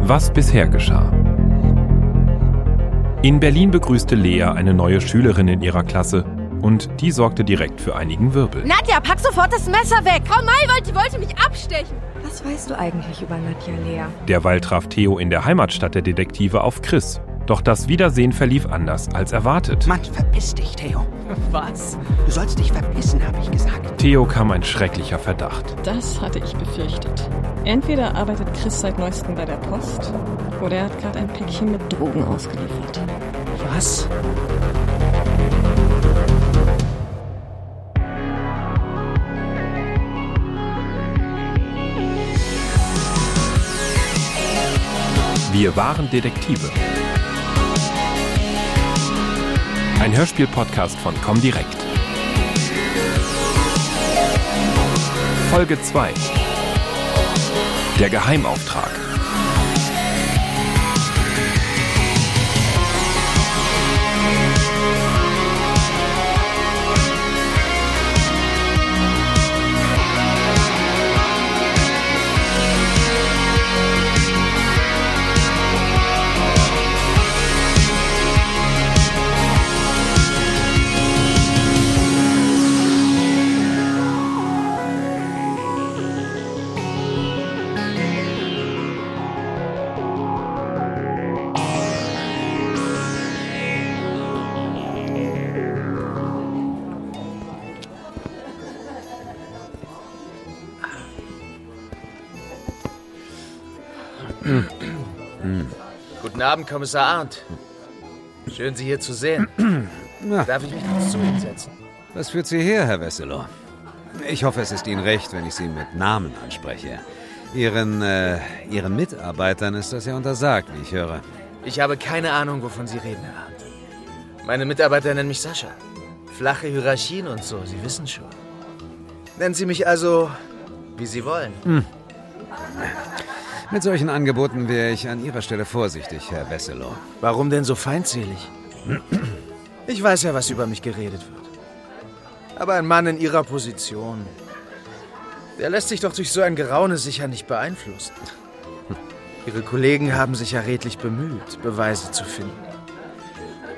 Was bisher geschah. In Berlin begrüßte Lea eine neue Schülerin in ihrer Klasse und die sorgte direkt für einigen Wirbel. Nadja, pack sofort das Messer weg! Frau Maywald, die wollte mich abstechen. Was weißt du eigentlich über Nadja, Lea? Derweil traf Theo in der Heimatstadt der Detektive auf Chris. Doch das Wiedersehen verlief anders als erwartet. Mann, verpiss dich, Theo. Was? Du sollst dich verpissen, habe ich gesagt. Theo kam ein schrecklicher Verdacht. Das hatte ich befürchtet. Entweder arbeitet Chris seit neuestem bei der Post oder er hat gerade ein Päckchen mit Drogen ausgeliefert. Was? Wir waren Detektive. Ein Hörspiel-Podcast von Comdirect. Folge 2. Der Geheimauftrag. Abend, Kommissar Arndt. Schön, Sie hier zu sehen. Na. Darf ich mich kurz zu Ihnen setzen? Was führt Sie her, Herr Wesselow? Ich hoffe, es ist Ihnen recht, wenn ich Sie mit Namen anspreche. Ihren, äh, Ihren Mitarbeitern ist das ja untersagt, wie ich höre. Ich habe keine Ahnung, wovon Sie reden, Herr Arndt. Meine Mitarbeiter nennen mich Sascha. Flache Hierarchien und so, Sie wissen schon. Nennen Sie mich also, wie Sie wollen. Mit solchen Angeboten wäre ich an Ihrer Stelle vorsichtig, Herr Wesselow. Warum denn so feindselig? Ich weiß ja, was über mich geredet wird. Aber ein Mann in Ihrer Position, der lässt sich doch durch so ein Geraune sicher nicht beeinflussen. Ihre Kollegen haben sich ja redlich bemüht, Beweise zu finden.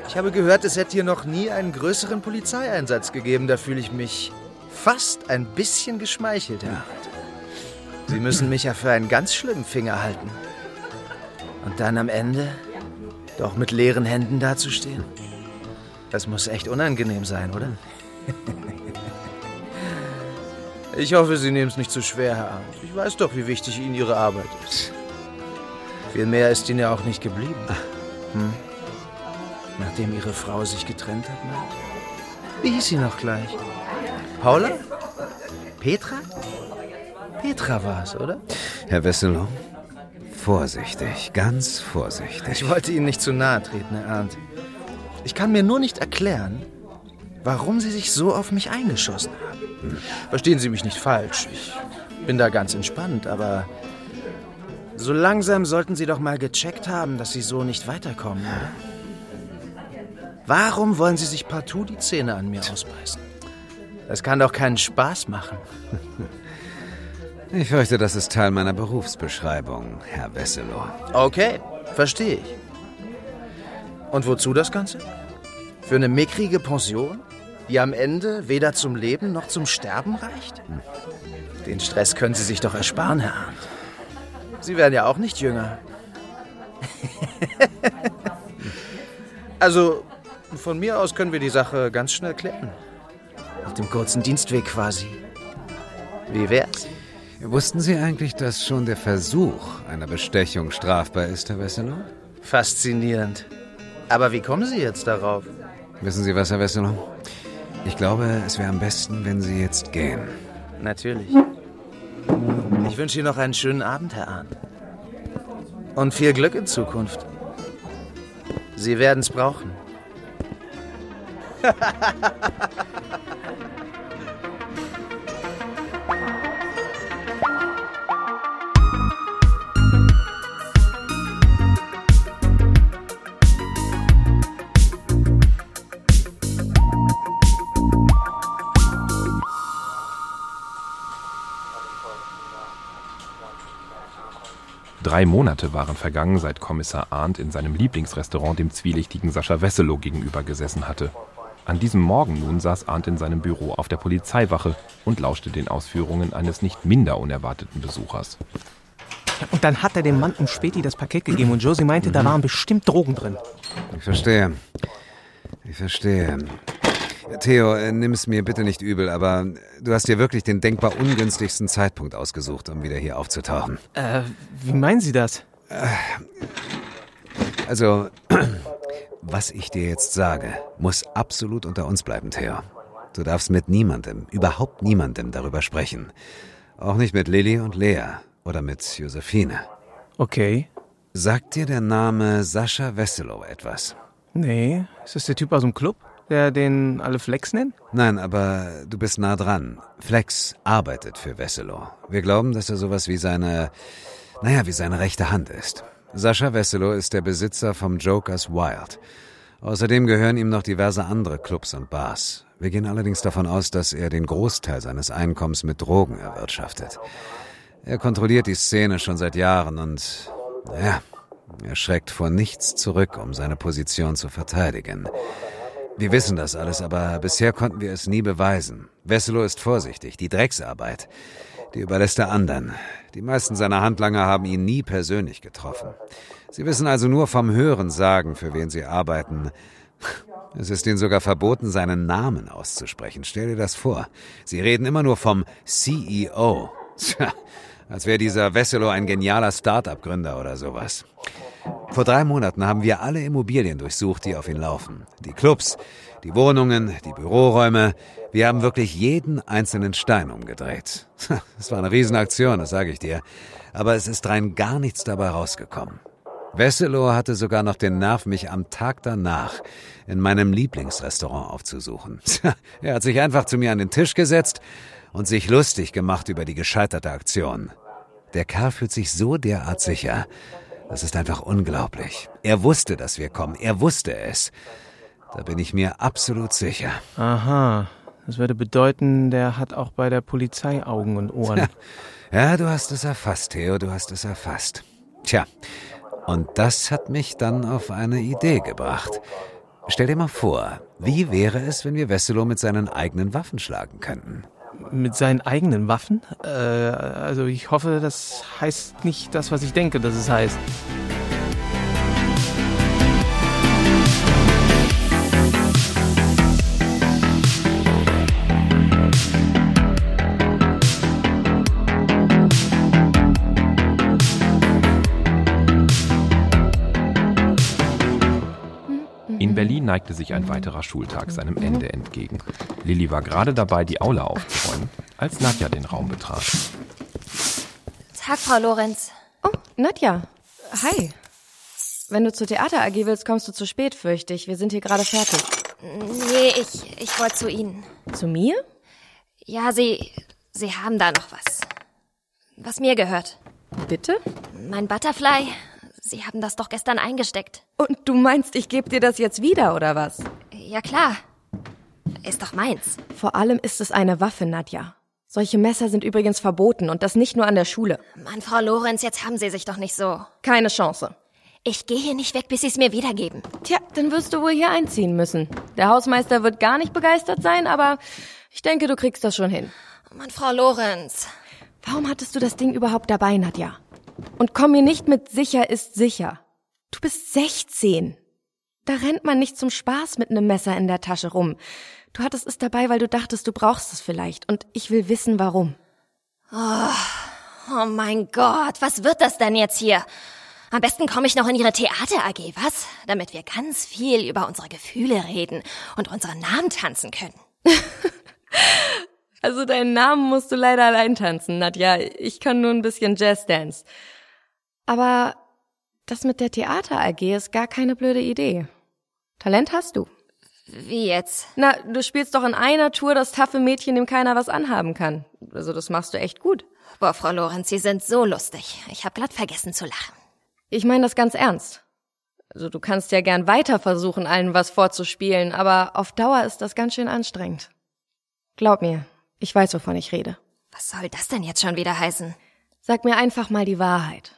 Ich habe gehört, es hätte hier noch nie einen größeren Polizeieinsatz gegeben. Da fühle ich mich fast ein bisschen geschmeichelt, Herr Arndt. Sie müssen mich ja für einen ganz schlimmen Finger halten. Und dann am Ende doch mit leeren Händen dazustehen. Das muss echt unangenehm sein, oder? Ich hoffe, Sie nehmen es nicht zu schwer, Herr Arndt. Ich weiß doch, wie wichtig Ihnen Ihre Arbeit ist. Viel mehr ist Ihnen ja auch nicht geblieben. Hm? Nachdem Ihre Frau sich getrennt hat, Mensch. Wie hieß sie noch gleich? Paula? Petra? Petra war es, oder? Herr Wesselow, vorsichtig, ganz vorsichtig. Ich wollte Ihnen nicht zu nahe treten, Herr Arndt. Ich kann mir nur nicht erklären, warum Sie sich so auf mich eingeschossen haben. Verstehen Sie mich nicht falsch. Ich bin da ganz entspannt, aber so langsam sollten Sie doch mal gecheckt haben, dass Sie so nicht weiterkommen, oder? Warum wollen Sie sich partout die Zähne an mir ausbeißen? Das kann doch keinen Spaß machen. Ich fürchte, das ist Teil meiner Berufsbeschreibung, Herr Wesselow. Okay, verstehe ich. Und wozu das Ganze? Für eine mickrige Pension, die am Ende weder zum Leben noch zum Sterben reicht? Den Stress können Sie sich doch ersparen, Herr Arndt. Sie werden ja auch nicht jünger. also, von mir aus können wir die Sache ganz schnell klären. Auf dem kurzen Dienstweg quasi. Wie wär's? Wussten Sie eigentlich, dass schon der Versuch einer Bestechung strafbar ist, Herr Wesselow? Faszinierend. Aber wie kommen Sie jetzt darauf? Wissen Sie was, Herr Wesselow? Ich glaube, es wäre am besten, wenn Sie jetzt gehen. Natürlich. Ich wünsche Ihnen noch einen schönen Abend, Herr Arndt. Und viel Glück in Zukunft. Sie werden es brauchen. Drei Monate waren vergangen, seit Kommissar Arndt in seinem Lieblingsrestaurant dem zwielichtigen Sascha Wesselow gegenüber gesessen hatte. An diesem Morgen nun saß Arndt in seinem Büro auf der Polizeiwache und lauschte den Ausführungen eines nicht minder unerwarteten Besuchers. Und dann hat er dem Mann um Späti das Paket gegeben und Josie meinte, da waren bestimmt Drogen drin. Ich verstehe. Ich verstehe. Theo, äh, nimm's mir bitte nicht übel, aber du hast dir wirklich den denkbar ungünstigsten Zeitpunkt ausgesucht, um wieder hier aufzutauchen. Äh, wie meinen Sie das? Also, was ich dir jetzt sage, muss absolut unter uns bleiben, Theo. Du darfst mit niemandem, überhaupt niemandem darüber sprechen. Auch nicht mit Lilly und Lea oder mit Josephine. Okay. Sagt dir der Name Sascha Wesselow etwas? Nee, ist das der Typ aus dem Club, der den alle Flex nennen? Nein, aber du bist nah dran. Flex arbeitet für Wesselow. Wir glauben, dass er sowas wie seine, naja, wie seine rechte Hand ist. Sascha Wesselow ist der Besitzer vom Jokers Wild. Außerdem gehören ihm noch diverse andere Clubs und Bars. Wir gehen allerdings davon aus, dass er den Großteil seines Einkommens mit Drogen erwirtschaftet. Er kontrolliert die Szene schon seit Jahren und, ja, er schreckt vor nichts zurück, um seine Position zu verteidigen. Wir wissen das alles, aber bisher konnten wir es nie beweisen. Wesselow ist vorsichtig. Die Drecksarbeit, die überlässt er anderen. Die meisten seiner Handlanger haben ihn nie persönlich getroffen. Sie wissen also nur vom Hören sagen, für wen sie arbeiten. Es ist ihnen sogar verboten, seinen Namen auszusprechen. Stell dir das vor. Sie reden immer nur vom CEO. Tja, als wäre dieser Wesselow ein genialer Start-up-Gründer oder sowas. Vor drei Monaten haben wir alle Immobilien durchsucht, die auf ihn laufen. Die Clubs, die Wohnungen, die Büroräume. Wir haben wirklich jeden einzelnen Stein umgedreht. Es war eine Riesenaktion, das sage ich dir. Aber es ist rein gar nichts dabei rausgekommen. Wesselow hatte sogar noch den Nerv, mich am Tag danach in meinem Lieblingsrestaurant aufzusuchen. er hat sich einfach zu mir an den Tisch gesetzt und sich lustig gemacht über die gescheiterte Aktion. Der Kerl fühlt sich so derart sicher. Das ist einfach unglaublich. Er wusste, dass wir kommen. Er wusste es. Da bin ich mir absolut sicher. Aha. Das würde bedeuten, der hat auch bei der Polizei Augen und Ohren. Ja, du hast es erfasst, Theo, du hast es erfasst. Tja, und das hat mich dann auf eine Idee gebracht. Stell dir mal vor, wie wäre es, wenn wir Wesselow mit seinen eigenen Waffen schlagen könnten? Mit seinen eigenen Waffen? Äh, also ich hoffe, das heißt nicht das, was ich denke, dass es heißt. Neigte sich ein weiterer Schultag seinem Ende entgegen. Lilly war gerade dabei, die Aula aufzuräumen, als Nadja den Raum betrat. Tag, Frau Lorenz. Oh, Nadja. Hi. Wenn du zur Theater AG willst, kommst du zu spät, fürchte ich. Wir sind hier gerade fertig. Nee, ich, ich wollte zu Ihnen. Zu mir? Ja, Sie, Sie haben da noch was. Was mir gehört. Bitte? Mein Butterfly. Sie haben das doch gestern eingesteckt. Und du meinst, ich gebe dir das jetzt wieder, oder was? Ja, klar. Ist doch meins. Vor allem ist es eine Waffe, Nadja. Solche Messer sind übrigens verboten und das nicht nur an der Schule. Mann, Frau Lorenz, jetzt haben Sie sich doch nicht so. Keine Chance. Ich gehe hier nicht weg, bis Sie es mir wiedergeben. Tja, dann wirst du wohl hier einziehen müssen. Der Hausmeister wird gar nicht begeistert sein, aber ich denke, du kriegst das schon hin. Mann, Frau Lorenz. Warum hattest du das Ding überhaupt dabei, Nadja? Und komm mir nicht mit sicher ist sicher. Du bist 16. Da rennt man nicht zum Spaß mit einem Messer in der Tasche rum. Du hattest es dabei, weil du dachtest, du brauchst es vielleicht. Und ich will wissen, warum. Oh, oh mein Gott, was wird das denn jetzt hier? Am besten komme ich noch in Ihre Theater AG, was? Damit wir ganz viel über unsere Gefühle reden und unseren Namen tanzen können. Also deinen Namen musst du leider allein tanzen, Nadja. Ich kann nur ein bisschen Jazzdance. Aber das mit der Theater AG ist gar keine blöde Idee. Talent hast du. Wie jetzt? Na, du spielst doch in einer Tour das taffe Mädchen, dem keiner was anhaben kann. Also das machst du echt gut. Boah, Frau Lorenz, Sie sind so lustig. Ich hab glatt vergessen zu lachen. Ich meine das ganz ernst. Also du kannst ja gern weiter versuchen, allen was vorzuspielen, aber auf Dauer ist das ganz schön anstrengend. Glaub mir, ich weiß, wovon ich rede. Was soll das denn jetzt schon wieder heißen? Sag mir einfach mal die Wahrheit.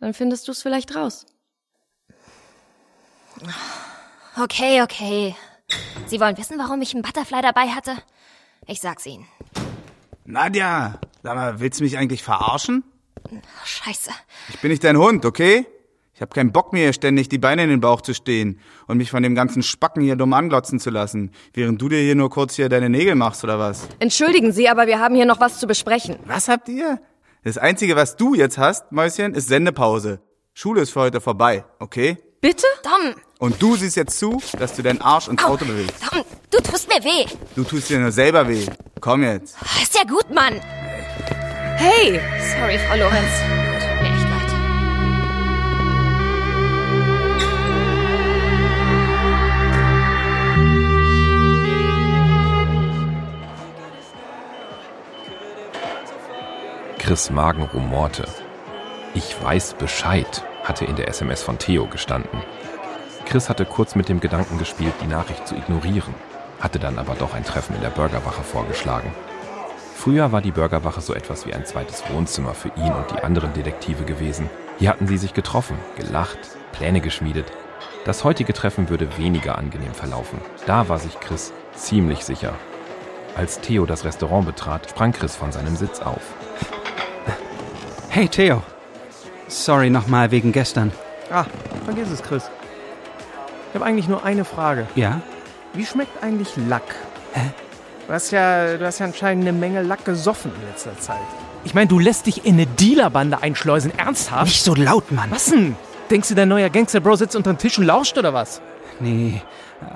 Dann findest du es vielleicht raus. Okay, okay. Sie wollen wissen, warum ich einen Butterfly dabei hatte? Ich sag's Ihnen. Nadja, sag mal, willst du mich eigentlich verarschen? Scheiße. Ich bin nicht dein Hund, okay? Ich hab keinen Bock mir hier ständig die Beine in den Bauch zu stehen und mich von dem ganzen Spacken hier dumm anglotzen zu lassen, während du dir hier nur kurz hier deine Nägel machst oder was? Entschuldigen Sie, aber wir haben hier noch was zu besprechen. Was habt ihr? Das Einzige, was du jetzt hast, Mäuschen, ist Sendepause. Schule ist für heute vorbei, okay? Bitte? Dom, Und du siehst jetzt zu, dass du deinen Arsch ins Auto bewegst. Dom, du tust mir weh. Du tust dir nur selber weh. Komm jetzt. Ist ja gut, Mann. Hey! Sorry, Frau Lorenz. Chris Magen rumorte. Ich weiß Bescheid, hatte in der SMS von Theo gestanden. Chris hatte kurz mit dem Gedanken gespielt, die Nachricht zu ignorieren, hatte dann aber doch ein Treffen in der Burgerwache vorgeschlagen. Früher war die Burgerwache so etwas wie ein zweites Wohnzimmer für ihn und die anderen Detektive gewesen. Hier hatten sie sich getroffen, gelacht, Pläne geschmiedet. Das heutige Treffen würde weniger angenehm verlaufen. Da war sich Chris ziemlich sicher. Als Theo das Restaurant betrat, sprang Chris von seinem Sitz auf. Hey, Theo. Sorry nochmal wegen gestern. Ah, vergiss es, Chris. Ich habe eigentlich nur eine Frage. Ja? Wie schmeckt eigentlich Lack? Hä? Du hast ja, du hast ja anscheinend eine Menge Lack gesoffen in letzter Zeit. Ich meine, du lässt dich in eine Dealerbande einschleusen. Ernsthaft? Nicht so laut, Mann. Was denn? Denkst du, dein neuer Gangster-Bro sitzt unter dem Tisch und lauscht oder was? Nee,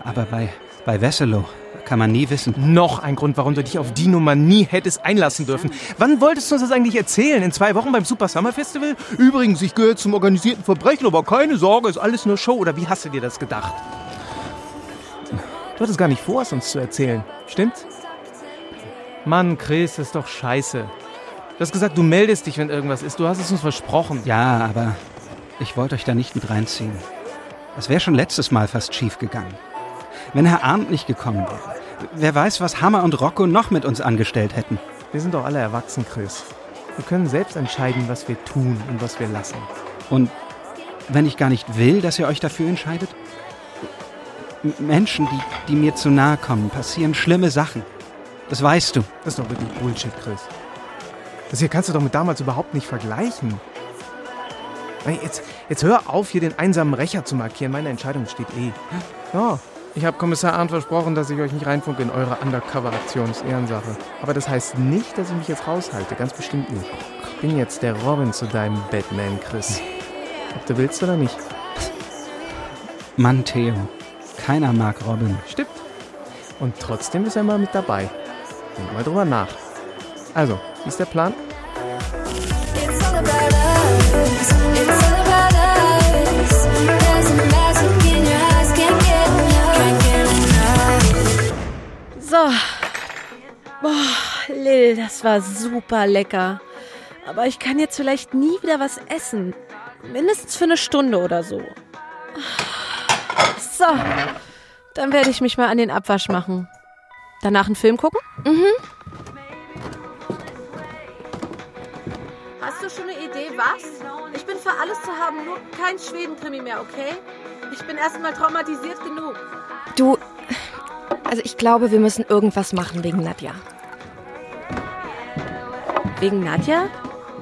aber bei, bei Wesselow kann man nie wissen. Noch ein Grund, warum du dich auf die Nummer nie hättest einlassen dürfen. Wann wolltest du uns das eigentlich erzählen? In zwei Wochen beim Super Summer Festival? Übrigens, ich gehöre zum organisierten Verbrechen, aber keine Sorge, ist alles nur Show. Oder wie hast du dir das gedacht? Du hattest gar nicht vor, es uns zu erzählen. Stimmt's? Mann, Chris, das ist doch scheiße. Du hast gesagt, du meldest dich, wenn irgendwas ist. Du hast es uns versprochen. Ja, aber ich wollte euch da nicht mit reinziehen. Das wäre schon letztes Mal fast schief gegangen. Wenn Herr Arndt nicht gekommen wäre, wer weiß, was Hammer und Rocco noch mit uns angestellt hätten. Wir sind doch alle erwachsen, Chris. Wir können selbst entscheiden, was wir tun und was wir lassen. Und wenn ich gar nicht will, dass ihr euch dafür entscheidet? Menschen, die, die mir zu nahe kommen, passieren schlimme Sachen. Das weißt du. Das ist doch wirklich Bullshit, Chris. Das hier kannst du doch mit damals überhaupt nicht vergleichen. Jetzt, jetzt hör auf, hier den einsamen Rächer zu markieren. Meine Entscheidung steht eh. Ja, ich habe Kommissar Arndt versprochen, dass ich euch nicht reinfunke in eure Undercover-Aktion. Ist Ehrensache. Aber das heißt nicht, dass ich mich jetzt raushalte. Ganz bestimmt nicht. Ich bin jetzt der Robin zu deinem Batman, Chris. Ob du willst oder nicht. Mann, Theo. Keiner mag Robin. Stimmt. Und trotzdem ist er mal mit dabei. Denk mal drüber nach. Also, wie ist der Plan? Lil, das war super lecker. Aber ich kann jetzt vielleicht nie wieder was essen. Mindestens für eine Stunde oder so. So. Dann werde ich mich mal an den Abwasch machen. Danach einen Film gucken? Hast du schon eine Idee, was? Ich bin für alles zu haben, nur kein Schwedenkrimi mehr, okay? Ich bin erstmal traumatisiert genug. Du. Also ich glaube, wir müssen irgendwas machen wegen Nadja. Wegen Nadja?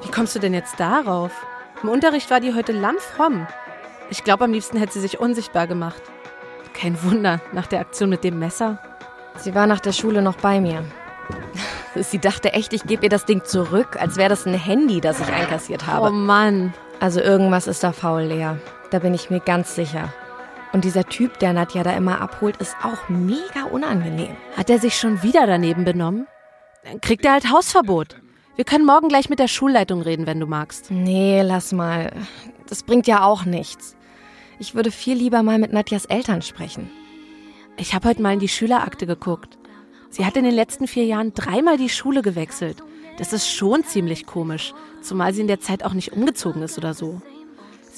Wie kommst du denn jetzt darauf? Im Unterricht war die heute lammfromm. Ich glaube, am liebsten hätte sie sich unsichtbar gemacht. Kein Wunder, nach der Aktion mit dem Messer. Sie war nach der Schule noch bei mir. Sie dachte echt, ich gebe ihr das Ding zurück, als wäre das ein Handy, das ich einkassiert habe. Oh Mann. Also irgendwas ist da faul, Lea. Da bin ich mir ganz sicher. Und dieser Typ, der Nadja da immer abholt, ist auch mega unangenehm. Hat er sich schon wieder daneben benommen? Dann kriegt er halt Hausverbot. Wir können morgen gleich mit der Schulleitung reden, wenn du magst. Nee, lass mal. Das bringt ja auch nichts. Ich würde viel lieber mal mit Nadjas Eltern sprechen. Ich habe heute mal in die Schülerakte geguckt. Sie hat in den letzten vier Jahren dreimal die Schule gewechselt. Das ist schon ziemlich komisch, zumal sie in der Zeit auch nicht umgezogen ist oder so.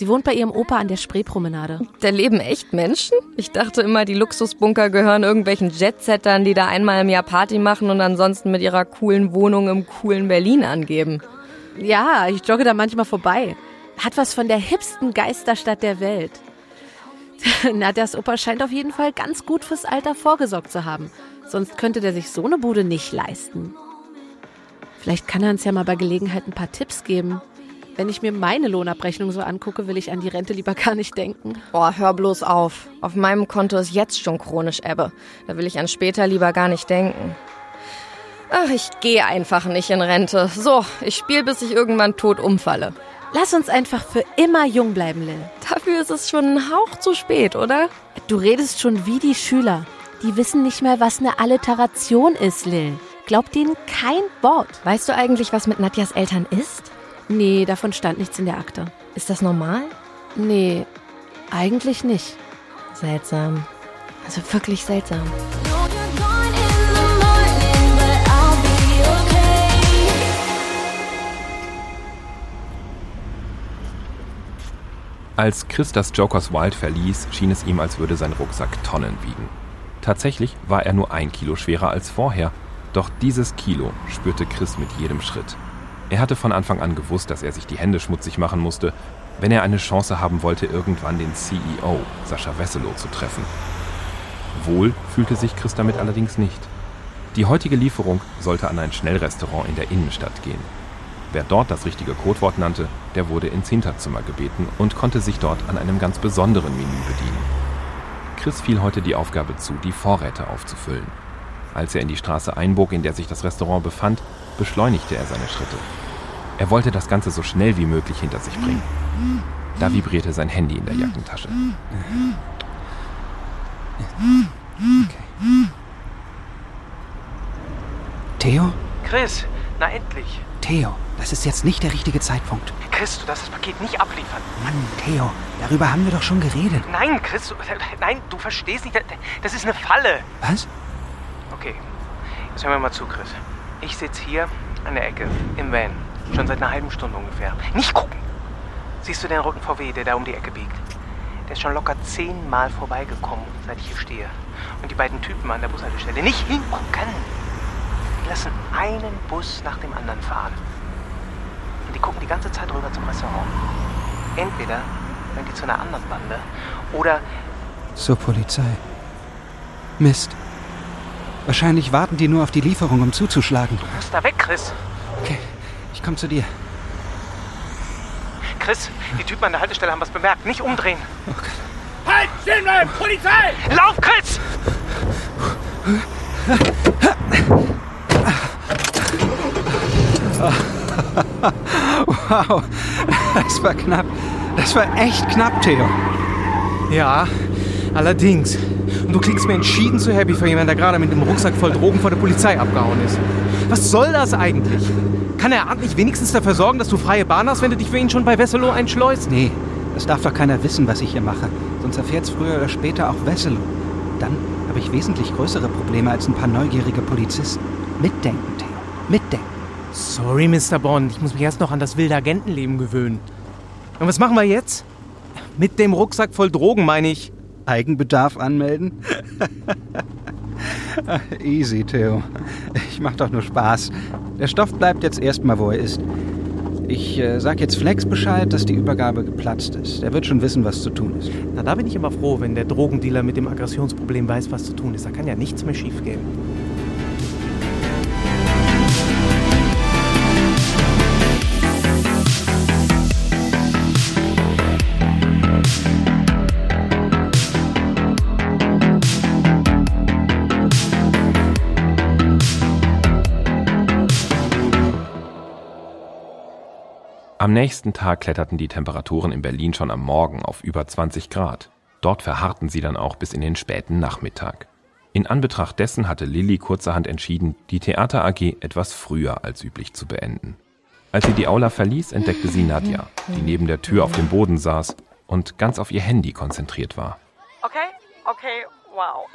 Sie wohnt bei ihrem Opa an der Spreepromenade. Da leben echt Menschen? Ich dachte immer, die Luxusbunker gehören irgendwelchen Jetsettern, die da einmal im Jahr Party machen und ansonsten mit ihrer coolen Wohnung im coolen Berlin angeben. Ja, ich jogge da manchmal vorbei. Hat was von der hipsten Geisterstadt der Welt. Nadjas Opa scheint auf jeden Fall ganz gut fürs Alter vorgesorgt zu haben. Sonst könnte der sich so eine Bude nicht leisten. Vielleicht kann er uns ja mal bei Gelegenheit ein paar Tipps geben. Wenn ich mir meine Lohnabrechnung so angucke, will ich an die Rente lieber gar nicht denken. Boah, hör bloß auf. Auf meinem Konto ist jetzt schon chronisch Ebbe. Da will ich an später lieber gar nicht denken. Ach, ich gehe einfach nicht in Rente. So, ich spiele, bis ich irgendwann tot umfalle. Lass uns einfach für immer jung bleiben, Lil. Dafür ist es schon ein Hauch zu spät, oder? Du redest schon wie die Schüler. Die wissen nicht mehr, was eine Alliteration ist, Lil. Glaubt denen kein Wort. Weißt du eigentlich, was mit Nadjas Eltern ist? Nee, davon stand nichts in der Akte. Ist das normal? Nee, eigentlich nicht. Seltsam. Also wirklich seltsam. Als Chris das Jokers Wild verließ, schien es ihm, als würde sein Rucksack Tonnen wiegen. Tatsächlich war er nur ein Kilo schwerer als vorher, doch dieses Kilo spürte Chris mit jedem Schritt. Er hatte von Anfang an gewusst, dass er sich die Hände schmutzig machen musste, wenn er eine Chance haben wollte, irgendwann den CEO, Sascha Wesselow, zu treffen. Wohl fühlte sich Chris damit allerdings nicht. Die heutige Lieferung sollte an ein Schnellrestaurant in der Innenstadt gehen. Wer dort das richtige Codewort nannte, der wurde ins Hinterzimmer gebeten und konnte sich dort an einem ganz besonderen Menü bedienen. Chris fiel heute die Aufgabe zu, die Vorräte aufzufüllen. Als er in die Straße einbog, in der sich das Restaurant befand, beschleunigte er seine Schritte. Er wollte das Ganze so schnell wie möglich hinter sich bringen. Da vibrierte sein Handy in der Jackentasche. Theo? Chris, na endlich. Theo, das ist jetzt nicht der richtige Zeitpunkt. Chris, du darfst das Paket nicht abliefern. Mann, Theo, darüber haben wir doch schon geredet. Nein, Chris, du, nein, du verstehst nicht. Das ist eine Falle. Was? Okay, jetzt hören wir mal zu, Chris. Ich sitze hier an der Ecke im Van. Schon seit einer halben Stunde ungefähr. Nicht gucken! Siehst du den roten VW, der da um die Ecke biegt? Der ist schon locker zehnmal vorbeigekommen, seit ich hier stehe. Und die beiden Typen an der Bushaltestelle. Nicht hingucken! Die lassen einen Bus nach dem anderen fahren. Und die gucken die ganze Zeit rüber zum Restaurant. Entweder gehören die zu einer anderen Bande oder Zur Polizei. Mist. Wahrscheinlich warten die nur auf die Lieferung, um zuzuschlagen. du musst da weg, Chris. Okay, ich komme zu dir. Chris, die Typen an der Haltestelle haben was bemerkt. Nicht umdrehen. Oh Gott. Halt! Stehen bleiben! Polizei! Lauf, Chris! Wow, das war knapp. Das war echt knapp, Theo. Ja, allerdings. Und du klingst mir entschieden zu happy für jemanden, der gerade mit dem Rucksack voll Drogen vor der Polizei abgehauen ist. Was soll das eigentlich? Kann er Arndt nicht wenigstens dafür sorgen, dass du freie Bahn hast, wenn du dich für ihn schon bei Wesselow einschleust? Nee, das darf doch keiner wissen, was ich hier mache. Sonst erfährt's früher oder später auch Wesselow. Dann habe ich wesentlich größere Probleme als ein paar neugierige Polizisten. Mitdenken, Theo. Mitdenken. Sorry, Mr. Bond, ich muss mich erst noch an das wilde Agentenleben gewöhnen. Und was machen wir jetzt? Mit dem Rucksack voll Drogen, meine ich. Eigenbedarf anmelden? Easy, Theo. Ich mach doch nur Spaß. Der Stoff bleibt jetzt erstmal, wo er ist. Ich äh, sag jetzt Flex Bescheid, dass die Übergabe geplatzt ist. Er wird schon wissen, was zu tun ist. Na, da bin ich aber froh, wenn der Drogendealer mit dem Aggressionsproblem weiß, was zu tun ist. Da kann ja nichts mehr schiefgehen. Am nächsten Tag kletterten die Temperaturen in Berlin schon am Morgen auf über 20 Grad. Dort verharrten sie dann auch bis in den späten Nachmittag. In Anbetracht dessen hatte Lilly kurzerhand entschieden, die Theater AG etwas früher als üblich zu beenden. Als sie die Aula verließ, entdeckte sie Nadja, die neben der Tür auf dem Boden saß und ganz auf ihr Handy konzentriert war. Okay, okay, wow.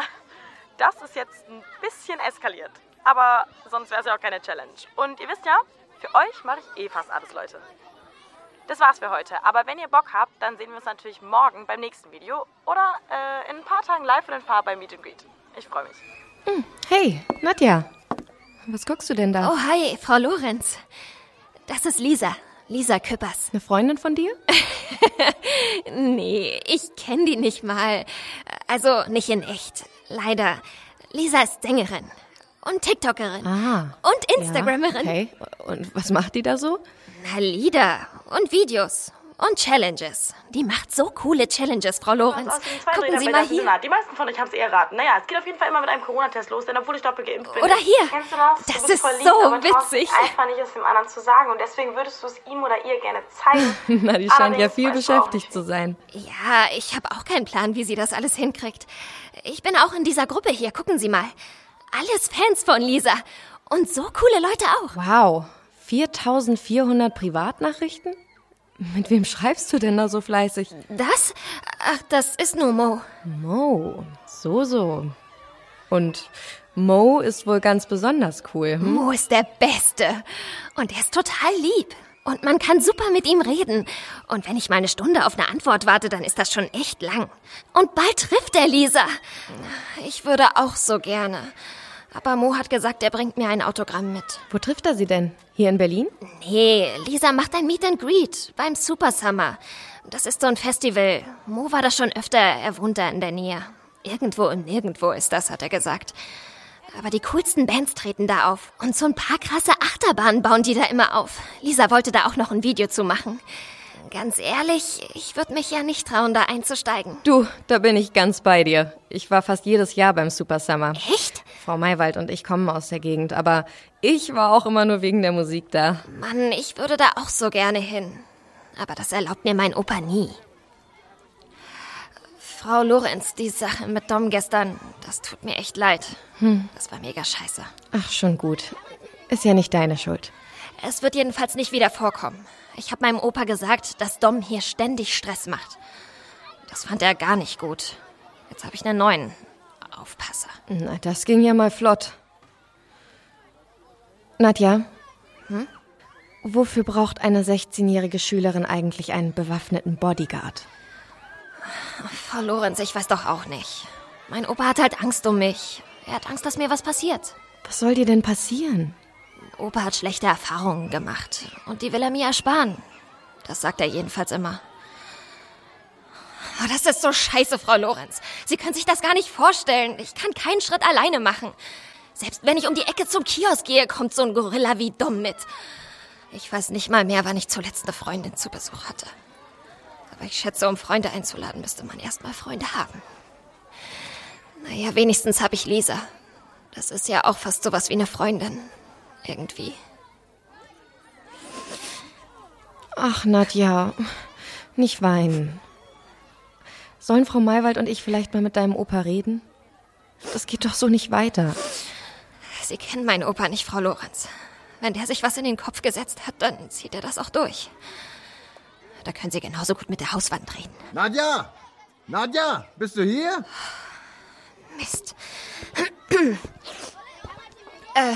Das ist jetzt ein bisschen eskaliert. Aber sonst wäre es ja auch keine Challenge. Und ihr wisst ja, für euch mache ich eh fast alles, Leute. Das war's für heute. Aber wenn ihr Bock habt, dann sehen wir uns natürlich morgen beim nächsten Video oder äh, in ein paar Tagen live in den Fahr bei Meet and Greet. Ich freue mich. Hey, Nadja. Was guckst du denn da? Oh, hi, Frau Lorenz. Das ist Lisa. Lisa Küppers. Eine Freundin von dir? Nee, ich kenne die nicht mal. Also nicht in echt. Leider. Lisa ist Sängerin und TikTokerin Ah. und Instagrammerin. Ja, okay. Und was macht die da so? Na, Lieder und Videos und Challenges. Die macht so coole Challenges, Frau Lorenz. Gucken Sie mal hier. Die meisten von euch haben es eher erraten. Naja, es geht auf jeden Fall immer mit einem Corona-Test los, denn obwohl ich doppelt geimpft bin. Oder hier. Kennst du das? Das du bist ist voll lieb, so aber witzig. einfach nicht, es dem anderen zu sagen. Und deswegen würdest du es ihm oder ihr gerne zeigen. Na, die scheint ja viel beschäftigt zu sein. Ja, ich habe auch keinen Plan, wie sie das alles hinkriegt. Ich bin auch in dieser Gruppe hier. Gucken Sie mal. Alles Fans von Lisa. Und so coole Leute auch. Wow. 4400 Privatnachrichten? Mit wem schreibst du denn da so fleißig? Das? Ach, das ist nur Mo. Mo. So, so. Und Mo ist wohl ganz besonders cool. Hm? Mo ist der Beste. Und er ist total lieb. Und man kann super mit ihm reden. Und wenn ich mal eine Stunde auf eine Antwort warte, dann ist das schon echt lang. Und bald trifft er Lisa. Ich würde auch so gerne. Aber Mo hat gesagt, er bringt mir ein Autogramm mit. Wo trifft er sie denn? Hier in Berlin? Nee, Lisa macht ein Meet and Greet beim Super Summer. Das ist so ein Festival. Mo war da schon öfter, er wohnt da in der Nähe. Irgendwo im Nirgendwo ist das, hat er gesagt. Aber die coolsten Bands treten da auf. Und so ein paar krasse Achterbahnen bauen die da immer auf. Lisa wollte da auch noch ein Video zu machen. Ganz ehrlich, ich würde mich ja nicht trauen, da einzusteigen. Du, da bin ich ganz bei dir. Ich war fast jedes Jahr beim Super Summer. Echt? Frau Maywald und ich kommen aus der Gegend, aber ich war auch immer nur wegen der Musik da. Mann, ich würde da auch so gerne hin. Aber das erlaubt mir mein Opa nie. Frau Lorenz, die Sache mit Dom gestern, das tut mir echt leid. Hm. Das war mega scheiße. Ach, schon gut. Ist ja nicht deine Schuld. Es wird jedenfalls nicht wieder vorkommen. Ich habe meinem Opa gesagt, dass Dom hier ständig Stress macht. Das fand er gar nicht gut. Jetzt habe ich einen neuen Aufpasser. Na, das ging ja mal flott. Nadja? Hm? Wofür braucht eine 16-jährige Schülerin eigentlich einen bewaffneten Bodyguard? Frau Lorenz, ich weiß doch auch nicht. Mein Opa hat halt Angst um mich. Er hat Angst, dass mir was passiert. Was soll dir denn passieren? Opa hat schlechte Erfahrungen gemacht. Und die will er mir ersparen. Das sagt er jedenfalls immer. Oh, das ist so scheiße, Frau Lorenz. Sie können sich das gar nicht vorstellen. Ich kann keinen Schritt alleine machen. Selbst wenn ich um die Ecke zum Kiosk gehe, kommt so ein Gorilla wie Dom mit. Ich weiß nicht mal mehr, wann ich zuletzt eine Freundin zu Besuch hatte. Aber ich schätze, um Freunde einzuladen, müsste man erst mal Freunde haben. Naja, wenigstens habe ich Lisa. Das ist ja auch fast sowas wie eine Freundin. Irgendwie. Ach, Nadja, nicht weinen. Sollen Frau Maywald und ich vielleicht mal mit deinem Opa reden? Das geht doch so nicht weiter. Sie kennen meinen Opa nicht, Frau Lorenz. Wenn der sich was in den Kopf gesetzt hat, dann zieht er das auch durch. Da können Sie genauso gut mit der Hauswand reden. Nadja! Nadja, bist du hier? Mist. äh,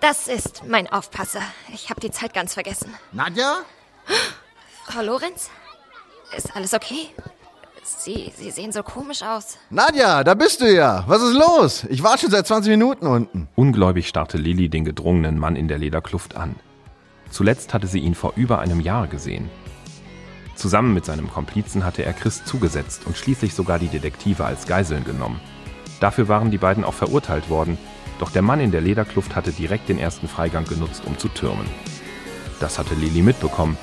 das ist mein Aufpasser. Ich habe die Zeit ganz vergessen. Nadja? Frau Lorenz? Ist alles okay? Sie, Sie sehen so komisch aus. Nadja, da bist du ja. Was ist los? Ich war schon seit 20 Minuten unten. Ungläubig starrte Lilly den gedrungenen Mann in der Lederkluft an. Zuletzt hatte sie ihn vor über einem Jahr gesehen. Zusammen mit seinem Komplizen hatte er Chris zugesetzt und schließlich sogar die Detektive als Geiseln genommen. Dafür waren die beiden auch verurteilt worden, doch der Mann in der Lederkluft hatte direkt den ersten Freigang genutzt, um zu türmen. Das hatte Lilly mitbekommen.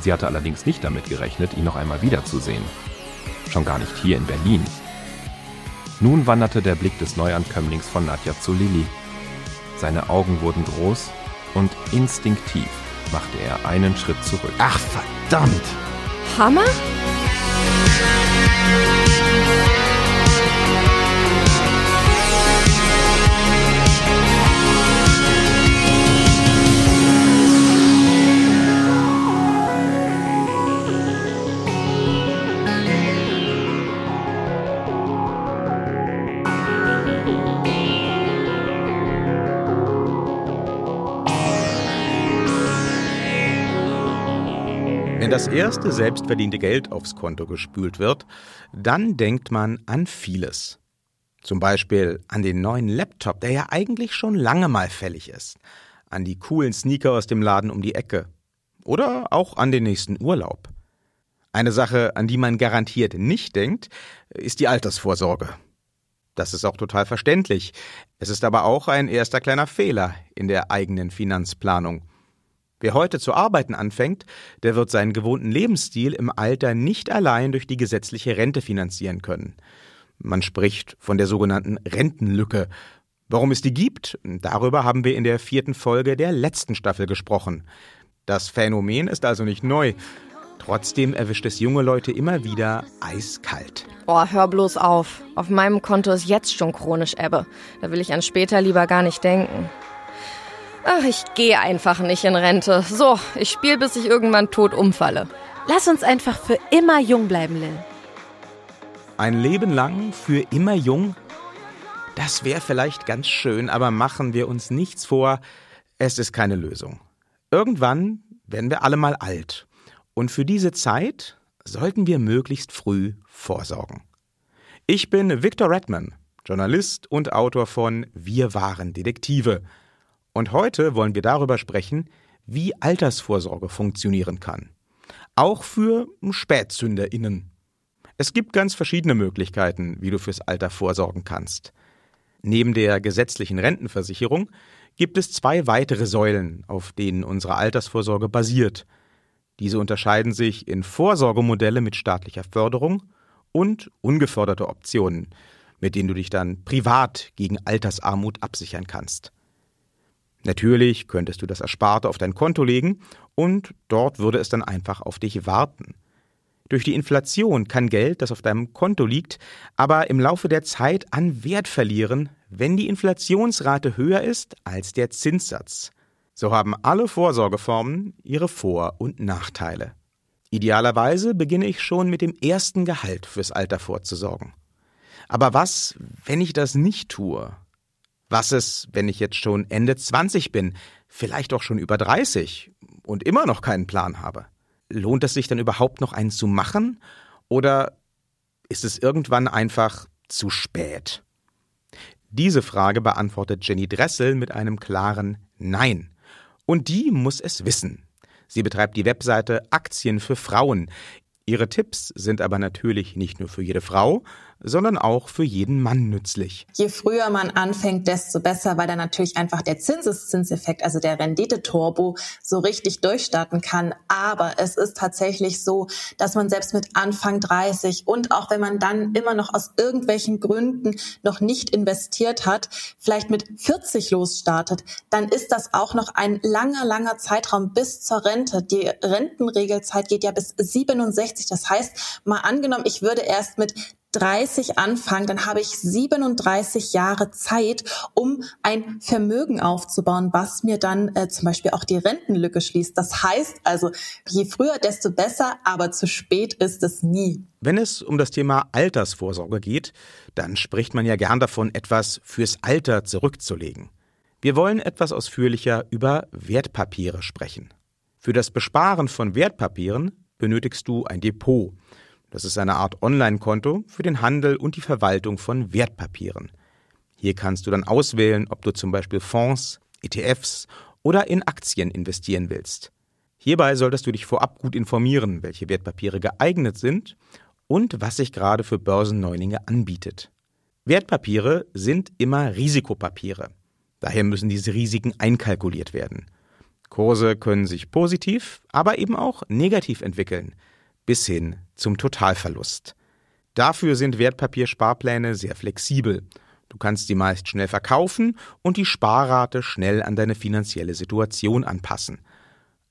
Sie hatte allerdings nicht damit gerechnet, ihn noch einmal wiederzusehen. Schon gar nicht hier in Berlin. Nun wanderte der Blick des Neuankömmlings von Nadja zu Lilly. Seine Augen wurden groß und instinktiv machte er einen Schritt zurück. Ach, verdammt! Hammer? Wenn das erste selbstverdiente Geld aufs Konto gespült wird, dann denkt man an vieles. Zum Beispiel an den neuen Laptop, der ja eigentlich schon lange mal fällig ist. An die coolen Sneaker aus dem Laden um die Ecke. oder auch an den nächsten Urlaub. Eine Sache, an die man garantiert nicht denkt, ist die Altersvorsorge. Das ist auch total verständlich. Es ist aber auch ein erster kleiner Fehler in der eigenen Finanzplanung. Wer heute zu arbeiten anfängt, der wird seinen gewohnten Lebensstil im Alter nicht allein durch die gesetzliche Rente finanzieren können. Man spricht von der sogenannten Rentenlücke. Warum es die gibt, darüber haben wir in der vierten Folge der letzten Staffel gesprochen. Das Phänomen ist also nicht neu. Trotzdem erwischt es junge Leute immer wieder eiskalt. Oh, hör bloß auf. Auf meinem Konto ist jetzt schon chronisch Ebbe. Da will ich an später lieber gar nicht denken. Ach, ich gehe einfach nicht in Rente. So, ich spiele, bis ich irgendwann tot umfalle. Lass uns einfach für immer jung bleiben, Lil. Ein Leben lang für immer jung? Das wäre vielleicht ganz schön, aber machen wir uns nichts vor, es ist keine Lösung. Irgendwann werden wir alle mal alt. Und für diese Zeit sollten wir möglichst früh vorsorgen. Ich bin Victor Redman, Journalist und Autor von Wir waren Detektive. Und heute wollen wir darüber sprechen, wie Altersvorsorge funktionieren kann. Auch für SpätzünderInnen. Es gibt ganz verschiedene Möglichkeiten, wie du fürs Alter vorsorgen kannst. Neben der gesetzlichen Rentenversicherung gibt es zwei weitere Säulen, auf denen unsere Altersvorsorge basiert. Diese unterscheiden sich in Vorsorgemodelle mit staatlicher Förderung und ungeförderte Optionen, mit denen du dich dann privat gegen Altersarmut absichern kannst. Natürlich könntest du das Ersparte auf dein Konto legen und dort würde es dann einfach auf dich warten. Durch die Inflation kann Geld, das auf deinem Konto liegt, aber im Laufe der Zeit an Wert verlieren, wenn die Inflationsrate höher ist als der Zinssatz. So haben alle Vorsorgeformen ihre Vor- und Nachteile. Idealerweise beginne ich schon mit dem ersten Gehalt fürs Alter vorzusorgen. Aber was, wenn ich das nicht tue? Was ist, wenn ich jetzt schon Ende 20 bin, vielleicht auch schon über 30 und immer noch keinen Plan habe? Lohnt es sich dann überhaupt noch einen zu machen? Oder ist es irgendwann einfach zu spät? Diese Frage beantwortet Jenny Dressel mit einem klaren Nein. Und die muss es wissen. Sie betreibt die Webseite Aktien für Frauen. Ihre Tipps sind aber natürlich nicht nur für jede Frau, sondern auch für jeden Mann nützlich. Je früher man anfängt, desto besser, weil dann natürlich einfach der Zinseszinseffekt, also der Rendite-Turbo, so richtig durchstarten kann. Aber es ist tatsächlich so, dass man selbst mit Anfang 30 und auch wenn man dann immer noch aus irgendwelchen Gründen noch nicht investiert hat, vielleicht mit 40 losstartet, dann ist das auch noch ein langer, langer Zeitraum bis zur Rente. Die Rentenregelzeit geht ja bis 67. Das heißt, mal angenommen, ich würde erst mit 30 anfangen, dann habe ich 37 Jahre Zeit, um ein Vermögen aufzubauen, was mir dann äh, zum Beispiel auch die Rentenlücke schließt. Das heißt also, je früher, desto besser, aber zu spät ist es nie. Wenn es um das Thema Altersvorsorge geht, dann spricht man ja gern davon, etwas fürs Alter zurückzulegen. Wir wollen etwas ausführlicher über Wertpapiere sprechen. Für das Besparen von Wertpapieren benötigst du ein Depot. Das ist eine Art Online-Konto für den Handel und die Verwaltung von Wertpapieren. Hier kannst du dann auswählen, ob du zum Beispiel Fonds, ETFs oder in Aktien investieren willst. Hierbei solltest du dich vorab gut informieren, welche Wertpapiere geeignet sind und was sich gerade für Börsenneulinge anbietet. Wertpapiere sind immer Risikopapiere. Daher müssen diese Risiken einkalkuliert werden. Kurse können sich positiv, aber eben auch negativ entwickeln, bis hin zum Totalverlust. Dafür sind Wertpapiersparpläne sehr flexibel. Du kannst sie meist schnell verkaufen und die Sparrate schnell an deine finanzielle Situation anpassen.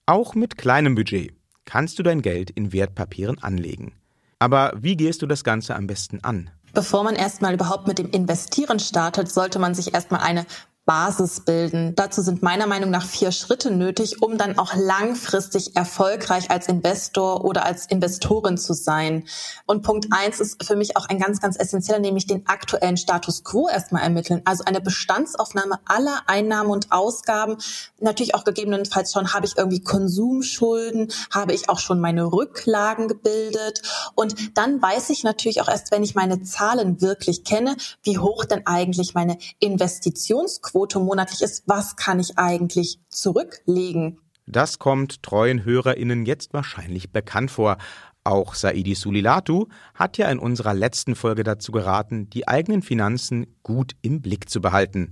Auch mit kleinem Budget kannst du dein Geld in Wertpapieren anlegen. Aber wie gehst du das Ganze am besten an? Bevor man erstmal überhaupt mit dem Investieren startet, sollte man sich erstmal eine Basis bilden. Dazu sind meiner Meinung nach vier Schritte nötig, um dann auch langfristig erfolgreich als Investor oder als Investorin zu sein. Und Punkt eins ist für mich auch ein ganz, ganz essentieller, nämlich den aktuellen Status quo erstmal ermitteln. Also eine Bestandsaufnahme aller Einnahmen und Ausgaben. Natürlich auch gegebenenfalls schon, habe ich irgendwie Konsumschulden, habe ich auch schon meine Rücklagen gebildet. Und dann weiß ich natürlich auch erst, wenn ich meine Zahlen wirklich kenne, wie hoch denn eigentlich meine Investitionsquote Quote monatlich ist, was kann ich eigentlich zurücklegen? Das kommt treuen HörerInnen jetzt wahrscheinlich bekannt vor. Auch Saidi Sulilatu hat ja in unserer letzten Folge dazu geraten, die eigenen Finanzen gut im Blick zu behalten.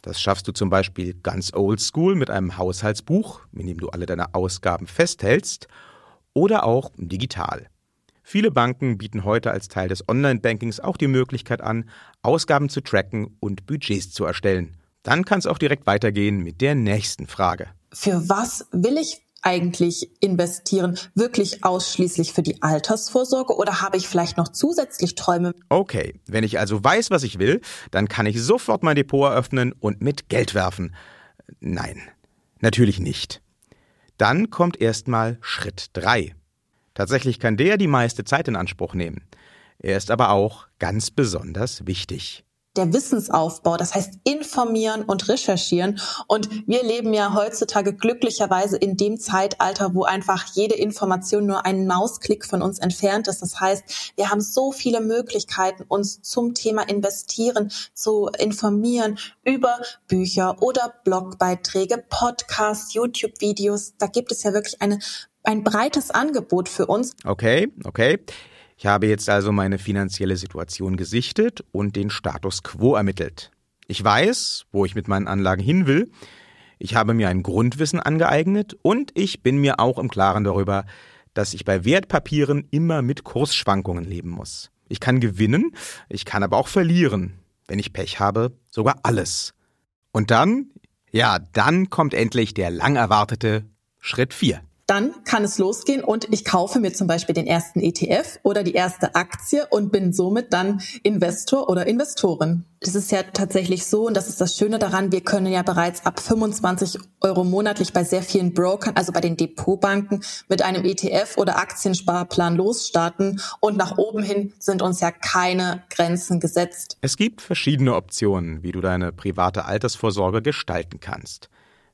Das schaffst du zum Beispiel ganz oldschool mit einem Haushaltsbuch, in dem du alle deine Ausgaben festhältst, oder auch digital. Viele Banken bieten heute als Teil des Online-Bankings auch die Möglichkeit an, Ausgaben zu tracken und Budgets zu erstellen. Dann kann es auch direkt weitergehen mit der nächsten Frage. Für was will ich eigentlich investieren? Wirklich ausschließlich für die Altersvorsorge oder habe ich vielleicht noch zusätzlich Träume? Okay, wenn ich also weiß, was ich will, dann kann ich sofort mein Depot eröffnen und mit Geld werfen. Nein, natürlich nicht. Dann kommt erstmal Schritt 3. Tatsächlich kann der die meiste Zeit in Anspruch nehmen. Er ist aber auch ganz besonders wichtig der Wissensaufbau, das heißt informieren und recherchieren. Und wir leben ja heutzutage glücklicherweise in dem Zeitalter, wo einfach jede Information nur einen Mausklick von uns entfernt ist. Das heißt, wir haben so viele Möglichkeiten, uns zum Thema Investieren zu informieren über Bücher oder Blogbeiträge, Podcasts, YouTube-Videos. Da gibt es ja wirklich eine ein breites Angebot für uns. Okay, okay. Ich habe jetzt also meine finanzielle Situation gesichtet und den Status quo ermittelt. Ich weiß, wo ich mit meinen Anlagen hin will. Ich habe mir ein Grundwissen angeeignet und ich bin mir auch im Klaren darüber, dass ich bei Wertpapieren immer mit Kursschwankungen leben muss. Ich kann gewinnen, ich kann aber auch verlieren. Wenn ich Pech habe, sogar alles. Und dann, ja, dann kommt endlich der lang erwartete Schritt 4 dann kann es losgehen und ich kaufe mir zum Beispiel den ersten ETF oder die erste Aktie und bin somit dann Investor oder Investorin. Das ist ja tatsächlich so und das ist das Schöne daran, wir können ja bereits ab 25 Euro monatlich bei sehr vielen Brokern, also bei den Depotbanken, mit einem ETF oder Aktiensparplan losstarten und nach oben hin sind uns ja keine Grenzen gesetzt. Es gibt verschiedene Optionen, wie du deine private Altersvorsorge gestalten kannst.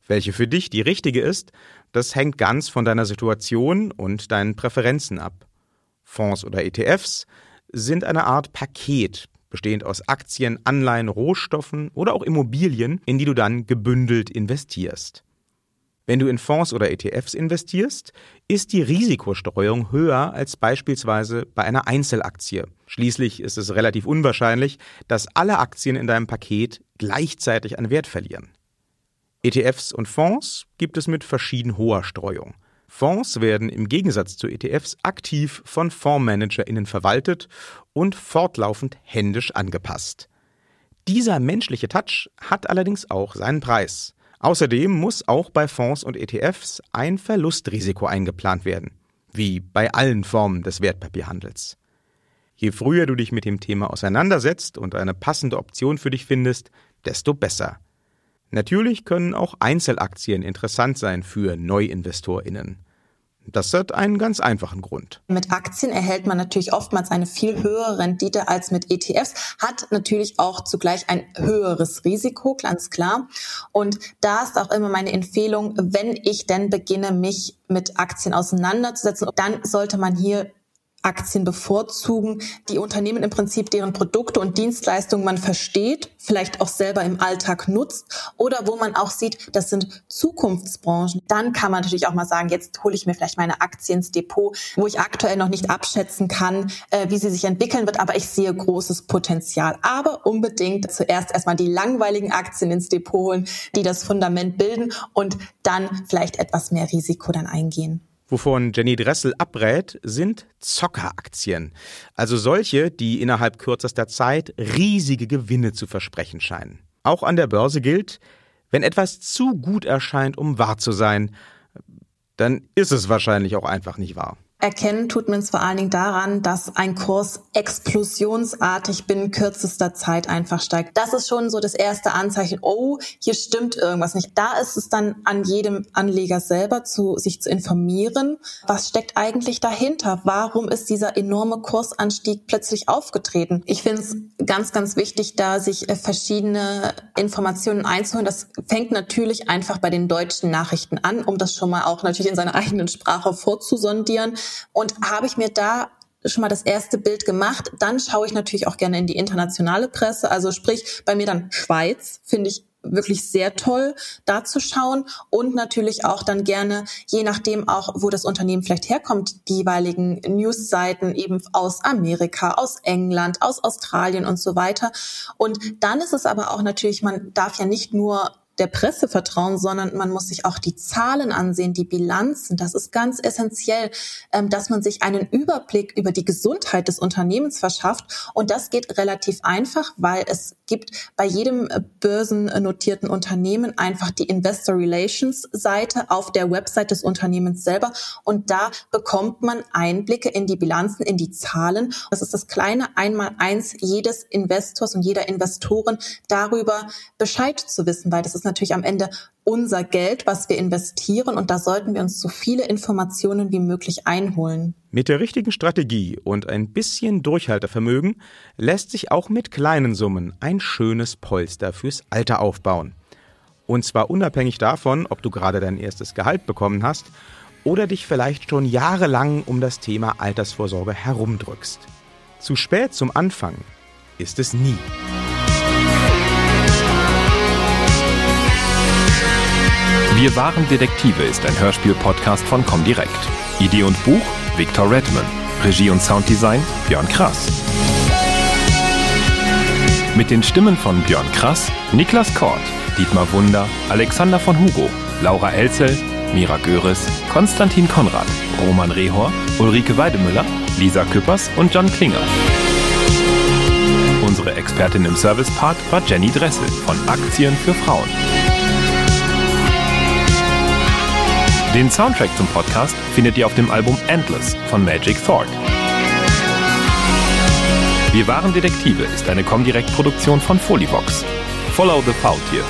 Welche für dich die richtige ist, das hängt ganz von deiner Situation und deinen Präferenzen ab. Fonds oder ETFs sind eine Art Paket, bestehend aus Aktien, Anleihen, Rohstoffen oder auch Immobilien, in die du dann gebündelt investierst. Wenn du in Fonds oder ETFs investierst, ist die Risikostreuung höher als beispielsweise bei einer Einzelaktie. Schließlich ist es relativ unwahrscheinlich, dass alle Aktien in deinem Paket gleichzeitig an Wert verlieren. ETFs und Fonds gibt es mit verschieden hoher Streuung. Fonds werden im Gegensatz zu ETFs aktiv von FondsmanagerInnen verwaltet und fortlaufend händisch angepasst. Dieser menschliche Touch hat allerdings auch seinen Preis. Außerdem muss auch bei Fonds und ETFs ein Verlustrisiko eingeplant werden, wie bei allen Formen des Wertpapierhandels. Je früher du dich mit dem Thema auseinandersetzt und eine passende Option für dich findest, desto besser. Natürlich können auch Einzelaktien interessant sein für Neuinvestorinnen. Das hat einen ganz einfachen Grund. Mit Aktien erhält man natürlich oftmals eine viel höhere Rendite als mit ETFs, hat natürlich auch zugleich ein höheres Risiko, ganz klar. Und da ist auch immer meine Empfehlung, wenn ich denn beginne, mich mit Aktien auseinanderzusetzen, dann sollte man hier Aktien bevorzugen, die Unternehmen im Prinzip deren Produkte und Dienstleistungen man versteht, vielleicht auch selber im Alltag nutzt oder wo man auch sieht, das sind Zukunftsbranchen. Dann kann man natürlich auch mal sagen, jetzt hole ich mir vielleicht meine Aktien ins Depot, wo ich aktuell noch nicht abschätzen kann, äh, wie sie sich entwickeln wird, aber ich sehe großes Potenzial. Aber unbedingt zuerst erstmal die langweiligen Aktien ins Depot holen, die das Fundament bilden und dann vielleicht etwas mehr Risiko dann eingehen. Wovon Jenny Dressel abrät, sind Zockeraktien. Also solche, die innerhalb kürzester Zeit riesige Gewinne zu versprechen scheinen. Auch an der Börse gilt, wenn etwas zu gut erscheint, um wahr zu sein, dann ist es wahrscheinlich auch einfach nicht wahr. Erkennen tut man es vor allen Dingen daran, dass ein Kurs explosionsartig binnen kürzester Zeit einfach steigt. Das ist schon so das erste Anzeichen, oh, hier stimmt irgendwas nicht. Da ist es dann an jedem Anleger selber zu sich zu informieren, was steckt eigentlich dahinter? Warum ist dieser enorme Kursanstieg plötzlich aufgetreten? Ich finde es ganz, ganz wichtig, da sich äh, verschiedene Informationen einzuholen. Das fängt natürlich einfach bei den deutschen Nachrichten an, um das schon mal auch natürlich in seiner eigenen Sprache vorzusondieren. Und habe ich mir da schon mal das erste Bild gemacht. Dann schaue ich natürlich auch gerne in die internationale Presse. Also sprich, bei mir dann Schweiz, finde ich wirklich sehr toll, da zu schauen und natürlich auch dann gerne, je nachdem auch, wo das Unternehmen vielleicht herkommt, die jeweiligen Newsseiten eben aus Amerika, aus England, aus Australien und so weiter. Und dann ist es aber auch natürlich, man darf ja nicht nur der Presse vertrauen, sondern man muss sich auch die Zahlen ansehen, die Bilanzen. Das ist ganz essentiell, ähm, dass man sich einen Überblick über die Gesundheit des Unternehmens verschafft. Und das geht relativ einfach, weil es gibt bei jedem äh, börsennotierten Unternehmen einfach die Investor Relations Seite auf der Website des Unternehmens selber. Und da bekommt man Einblicke in die Bilanzen, in die Zahlen. Das ist das kleine Einmaleins jedes Investors und jeder Investoren darüber Bescheid zu wissen, weil das ist natürlich am Ende unser Geld, was wir investieren und da sollten wir uns so viele Informationen wie möglich einholen. Mit der richtigen Strategie und ein bisschen Durchhaltevermögen lässt sich auch mit kleinen Summen ein schönes Polster fürs Alter aufbauen. Und zwar unabhängig davon, ob du gerade dein erstes Gehalt bekommen hast oder dich vielleicht schon jahrelang um das Thema Altersvorsorge herumdrückst. Zu spät zum Anfang ist es nie. Wir waren Detektive ist ein Hörspiel-Podcast von Comdirect. Idee und Buch Victor Redman. Regie und Sounddesign Björn Krass. Mit den Stimmen von Björn Krass, Niklas Kort, Dietmar Wunder, Alexander von Hugo, Laura Elzel, Mira Göres, Konstantin Konrad, Roman Rehor, Ulrike Weidemüller, Lisa Küppers und John Klinger. Unsere Expertin im Service-Part war Jenny Dressel von Aktien für Frauen. Den Soundtrack zum Podcast findet ihr auf dem Album Endless von Magic Thorpe. Wir waren Detektive ist eine Comdirect-Produktion von Folivox. Follow the Faultier.